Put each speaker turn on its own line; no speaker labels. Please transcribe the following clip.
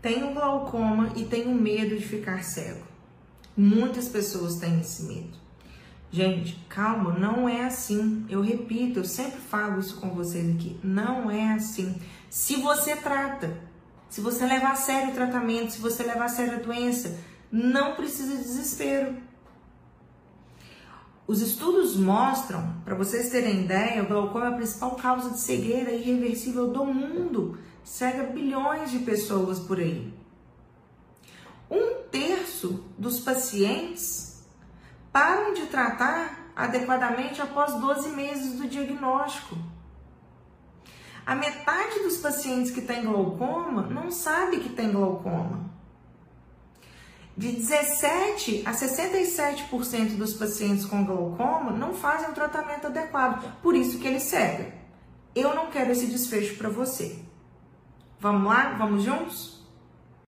tenho glaucoma e tenho medo de ficar cego. Muitas pessoas têm esse medo. Gente, calma, não é assim. Eu repito, eu sempre falo isso com vocês aqui. Não é assim. Se você trata, se você levar a sério o tratamento, se você levar a sério a doença, não precisa de desespero. Os estudos mostram, para vocês terem ideia, o glaucoma é a principal causa de cegueira irreversível do mundo. Cega bilhões de pessoas por aí. Um terço dos pacientes param de tratar adequadamente após 12 meses do diagnóstico. A metade dos pacientes que têm glaucoma não sabe que tem glaucoma. De 17 a 67% dos pacientes com glaucoma não fazem um tratamento adequado, por isso que ele cega. Eu não quero esse desfecho para você. Vamos lá? Vamos juntos?